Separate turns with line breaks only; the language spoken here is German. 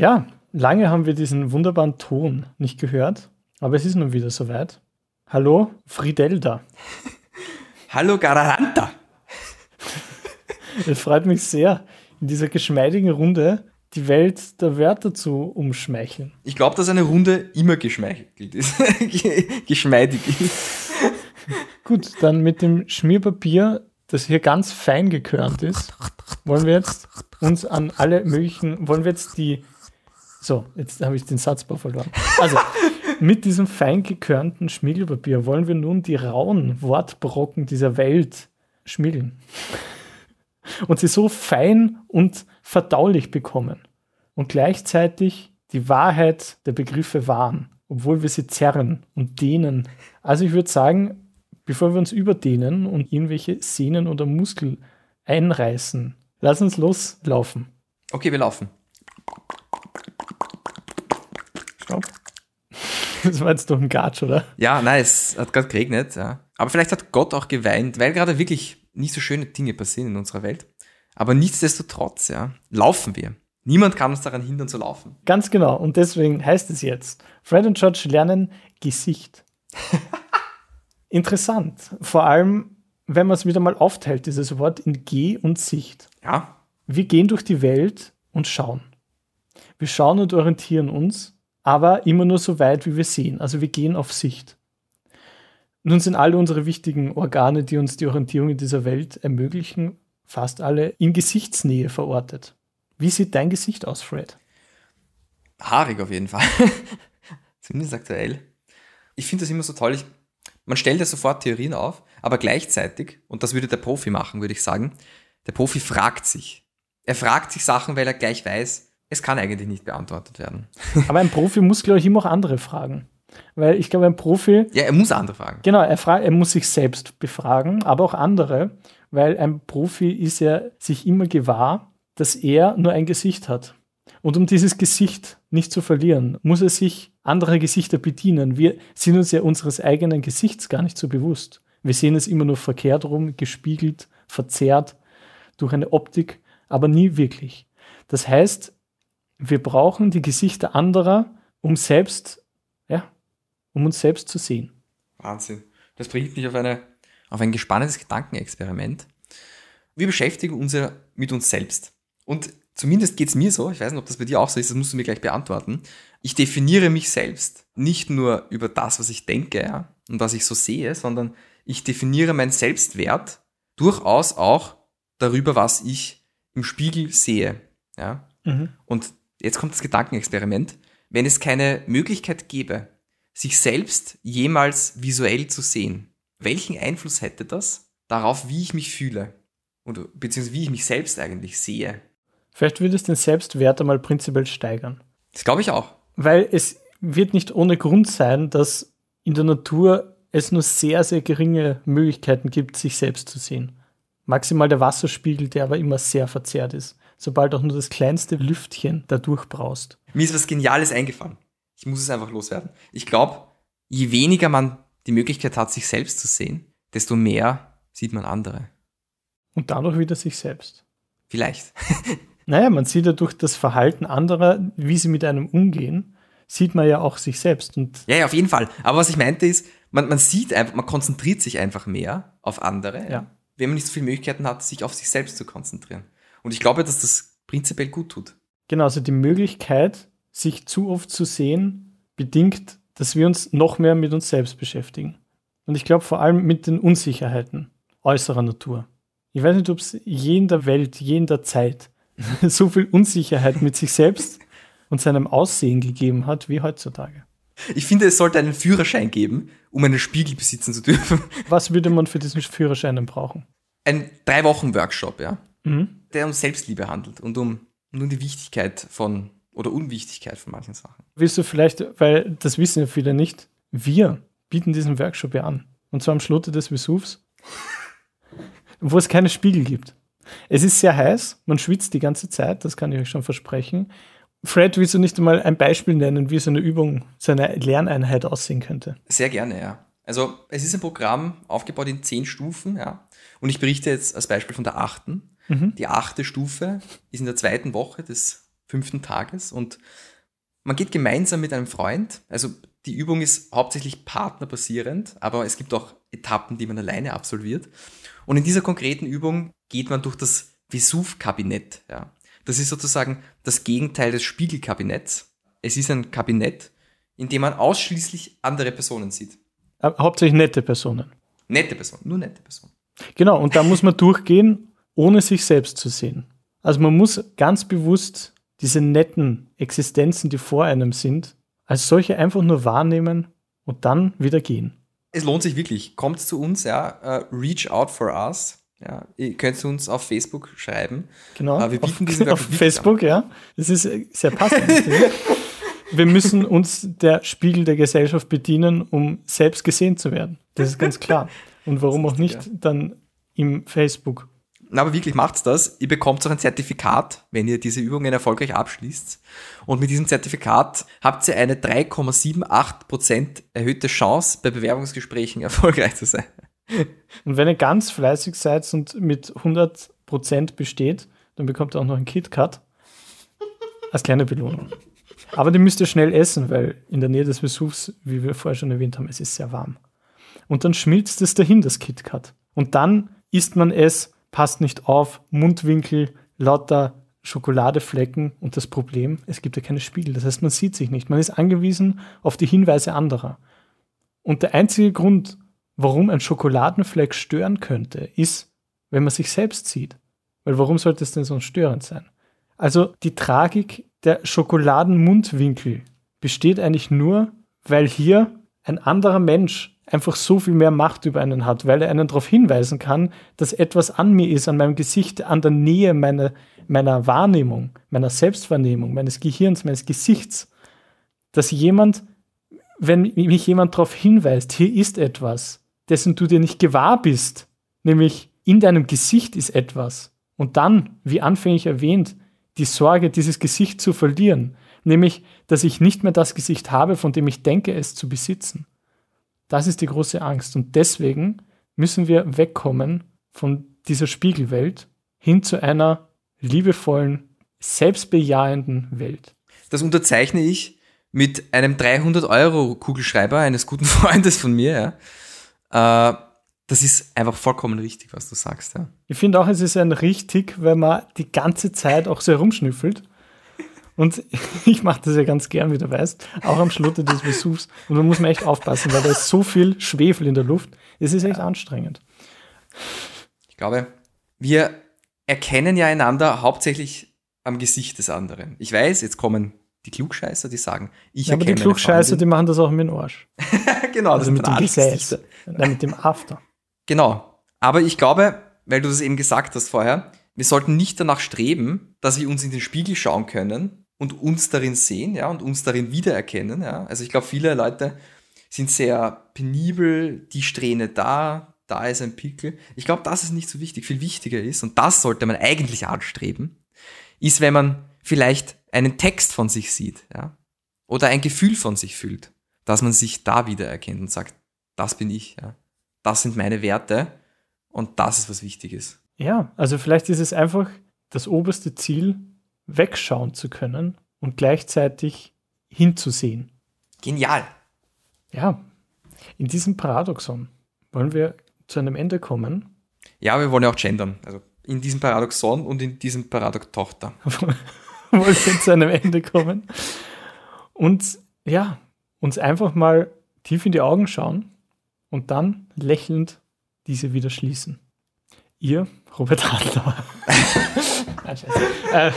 Ja, lange haben wir diesen wunderbaren Ton nicht gehört, aber es ist nun wieder soweit. Hallo, Fridelda.
Hallo, Garanta.
Es freut mich sehr, in dieser geschmeidigen Runde die Welt der Wörter zu umschmeicheln.
Ich glaube, dass eine Runde immer geschmeichelt ist. Geschmeidig ist.
Gut, dann mit dem Schmierpapier, das hier ganz fein gekörnt ist, wollen wir jetzt uns an alle möglichen, wollen wir jetzt die, so, jetzt habe ich den Satzbau verloren. Also, mit diesem fein gekörnten Schmiegelpapier wollen wir nun die rauen Wortbrocken dieser Welt schmiegeln. Und sie so fein und verdaulich bekommen. Und gleichzeitig die Wahrheit der Begriffe wahren, obwohl wir sie zerren und dehnen. Also ich würde sagen, bevor wir uns überdehnen und irgendwelche Sehnen oder Muskel einreißen, lass uns loslaufen.
Okay, wir laufen.
Stopp. Das war jetzt doch ein Gatsch, oder?
Ja, nein, es hat gerade geregnet. Ja. Aber vielleicht hat Gott auch geweint, weil gerade wirklich nicht so schöne Dinge passieren in unserer Welt. Aber nichtsdestotrotz, ja, laufen wir. Niemand kann uns daran hindern zu laufen.
Ganz genau. Und deswegen heißt es jetzt, Fred und George lernen Gesicht. Interessant. Vor allem, wenn man es wieder mal aufteilt, dieses Wort in Geh und Sicht.
Ja,
Wir gehen durch die Welt und schauen. Wir schauen und orientieren uns, aber immer nur so weit, wie wir sehen. Also wir gehen auf Sicht. Nun sind alle unsere wichtigen Organe, die uns die Orientierung in dieser Welt ermöglichen, fast alle in Gesichtsnähe verortet. Wie sieht dein Gesicht aus, Fred?
haarig auf jeden Fall. Zumindest aktuell. Ich finde das immer so toll. Ich, man stellt ja sofort Theorien auf, aber gleichzeitig, und das würde der Profi machen, würde ich sagen, der Profi fragt sich. Er fragt sich Sachen, weil er gleich weiß, es kann eigentlich nicht beantwortet werden.
Aber ein Profi muss, glaube ich, immer auch andere fragen. Weil ich glaube, ein Profi,
Ja, er muss andere fragen.
genau, er, fragt, er muss sich selbst befragen, aber auch andere, weil ein Profi ist ja sich immer gewahr, dass er nur ein Gesicht hat. Und um dieses Gesicht nicht zu verlieren, muss er sich anderer Gesichter bedienen. Wir sind uns ja unseres eigenen Gesichts gar nicht so bewusst. Wir sehen es immer nur verkehrt rum, gespiegelt, verzerrt durch eine Optik, aber nie wirklich. Das heißt, wir brauchen die Gesichter anderer, um selbst, ja, um uns selbst zu sehen.
Wahnsinn. Das bringt mich auf, eine, auf ein gespanntes Gedankenexperiment. Wir beschäftigen uns ja mit uns selbst. Und zumindest geht es mir so, ich weiß nicht, ob das bei dir auch so ist, das musst du mir gleich beantworten. Ich definiere mich selbst nicht nur über das, was ich denke ja, und was ich so sehe, sondern ich definiere meinen Selbstwert durchaus auch darüber, was ich im Spiegel sehe. Ja? Und jetzt kommt das Gedankenexperiment. Wenn es keine Möglichkeit gäbe, sich selbst jemals visuell zu sehen, welchen Einfluss hätte das darauf, wie ich mich fühle? Und, beziehungsweise wie ich mich selbst eigentlich sehe?
Vielleicht würde es den Selbstwert einmal prinzipiell steigern.
Das glaube ich auch.
Weil es wird nicht ohne Grund sein, dass in der Natur es nur sehr, sehr geringe Möglichkeiten gibt, sich selbst zu sehen. Maximal der Wasserspiegel, der aber immer sehr verzerrt ist. Sobald auch nur das kleinste Lüftchen da durchbraust.
Mir ist was Geniales eingefallen. Ich muss es einfach loswerden. Ich glaube, je weniger man die Möglichkeit hat, sich selbst zu sehen, desto mehr sieht man andere.
Und dadurch wieder sich selbst.
Vielleicht.
Naja, man sieht ja durch das Verhalten anderer, wie sie mit einem umgehen, sieht man ja auch sich selbst. Und
Ja, ja, auf jeden Fall. Aber was ich meinte ist, man, man sieht einfach, man konzentriert sich einfach mehr auf andere,
Ja.
Wenn man nicht so viele Möglichkeiten hat, sich auf sich selbst zu konzentrieren. Und ich glaube, dass das prinzipiell gut tut.
genau, also die Möglichkeit, sich zu oft zu sehen, bedingt, dass wir uns noch mehr mit uns selbst beschäftigen. Und ich glaube vor allem mit den Unsicherheiten äußerer Natur. Ich weiß nicht, ob es je in der Welt, je in der Zeit so viel Unsicherheit mit sich selbst und seinem Aussehen gegeben hat wie heutzutage.
Ich finde, es sollte einen Führerschein geben, um einen Spiegel besitzen zu dürfen.
Was würde man für diesen Führerschein denn brauchen?
Ein drei Wochen Workshop, ja,
Mhm.
der um Selbstliebe handelt und um, um die Wichtigkeit von oder Unwichtigkeit von manchen Sachen.
Willst du vielleicht, weil das wissen ja viele nicht, wir bieten diesen Workshop ja an. Und zwar am Schlotte des Vesuvs, wo es keine Spiegel gibt. Es ist sehr heiß, man schwitzt die ganze Zeit, das kann ich euch schon versprechen. Fred, willst du nicht einmal ein Beispiel nennen, wie so eine Übung, so eine Lerneinheit aussehen könnte?
Sehr gerne, ja. Also es ist ein Programm aufgebaut in zehn Stufen, ja. Und ich berichte jetzt als Beispiel von der achten. Die achte Stufe ist in der zweiten Woche des fünften Tages und man geht gemeinsam mit einem Freund. Also die Übung ist hauptsächlich partnerbasierend, aber es gibt auch Etappen, die man alleine absolviert. Und in dieser konkreten Übung geht man durch das Vesuv-Kabinett. Ja. Das ist sozusagen das Gegenteil des Spiegelkabinetts. Es ist ein Kabinett, in dem man ausschließlich andere Personen sieht.
Äh, hauptsächlich nette Personen.
Nette Personen, nur nette Personen.
Genau, und da muss man durchgehen, ohne sich selbst zu sehen. Also man muss ganz bewusst diese netten Existenzen, die vor einem sind, als solche einfach nur wahrnehmen und dann wieder gehen.
Es lohnt sich wirklich. Kommt zu uns, ja. Uh, reach out for us. Ja, ihr könnt uns auf Facebook schreiben.
Genau. Uh, wir bieten auf, diesen auf Facebook, an. ja. Das ist äh, sehr passend. wir müssen uns der Spiegel der Gesellschaft bedienen, um selbst gesehen zu werden. Das ist ganz klar. Und warum auch nicht dann im Facebook
na, aber wirklich macht's das. Ihr bekommt auch ein Zertifikat, wenn ihr diese Übungen erfolgreich abschließt. Und mit diesem Zertifikat habt ihr eine 3,78% erhöhte Chance, bei Bewerbungsgesprächen erfolgreich zu sein.
Und wenn ihr ganz fleißig seid und mit 100% besteht, dann bekommt ihr auch noch ein KitKat als kleine Belohnung. Aber die müsst ihr schnell essen, weil in der Nähe des Vesuvs, wie wir vorher schon erwähnt haben, es ist sehr warm. Und dann schmilzt es dahin, das KitKat. Und dann isst man es passt nicht auf, Mundwinkel, lauter Schokoladeflecken und das Problem, es gibt ja keine Spiegel. Das heißt, man sieht sich nicht. Man ist angewiesen auf die Hinweise anderer. Und der einzige Grund, warum ein Schokoladenfleck stören könnte, ist, wenn man sich selbst sieht. Weil warum sollte es denn so störend sein? Also die Tragik der Schokoladenmundwinkel besteht eigentlich nur, weil hier ein anderer Mensch einfach so viel mehr Macht über einen hat, weil er einen darauf hinweisen kann, dass etwas an mir ist, an meinem Gesicht, an der Nähe meiner, meiner Wahrnehmung, meiner Selbstwahrnehmung, meines Gehirns, meines Gesichts, dass jemand, wenn mich jemand darauf hinweist, hier ist etwas, dessen du dir nicht gewahr bist, nämlich in deinem Gesicht ist etwas. Und dann, wie anfänglich erwähnt, die Sorge, dieses Gesicht zu verlieren, nämlich, dass ich nicht mehr das Gesicht habe, von dem ich denke, es zu besitzen. Das ist die große Angst. Und deswegen müssen wir wegkommen von dieser Spiegelwelt hin zu einer liebevollen, selbstbejahenden Welt.
Das unterzeichne ich mit einem 300-Euro-Kugelschreiber eines guten Freundes von mir. Ja. Äh, das ist einfach vollkommen richtig, was du sagst. Ja.
Ich finde auch, es ist ein richtig, weil man die ganze Zeit auch so herumschnüffelt. Und ich mache das ja ganz gern, wie du weißt, auch am Schlotte des Vesuvs. Und da muss man echt aufpassen, weil da ist so viel Schwefel in der Luft. Es ist echt ja. anstrengend.
Ich glaube, wir erkennen ja einander hauptsächlich am Gesicht des anderen. Ich weiß, jetzt kommen die Klugscheißer, die sagen, ich
ja, Aber die Klugscheißer, die machen das auch mit dem Arsch.
genau,
also mit dem Gesäß. Nein, mit dem After.
Genau. Aber ich glaube, weil du das eben gesagt hast vorher, wir sollten nicht danach streben, dass wir uns in den Spiegel schauen können und uns darin sehen, ja, und uns darin wiedererkennen, ja. Also ich glaube, viele Leute sind sehr penibel, die Strähne da, da ist ein Pickel. Ich glaube, das ist nicht so wichtig. Viel wichtiger ist, und das sollte man eigentlich anstreben, ist, wenn man vielleicht einen Text von sich sieht, ja, oder ein Gefühl von sich fühlt, dass man sich da wiedererkennt und sagt, das bin ich, ja. Das sind meine Werte und das ist was Wichtiges.
Ja, also vielleicht ist es einfach das oberste Ziel, wegschauen zu können und gleichzeitig hinzusehen.
Genial.
Ja, in diesem Paradoxon wollen wir zu einem Ende kommen.
Ja, wir wollen ja auch gendern. Also in diesem Paradoxon und in diesem Paradox Tochter.
wollen wir zu einem Ende kommen. Und ja, uns einfach mal tief in die Augen schauen und dann lächelnd diese wieder schließen. Ihr, Robert Adler. Nein, äh,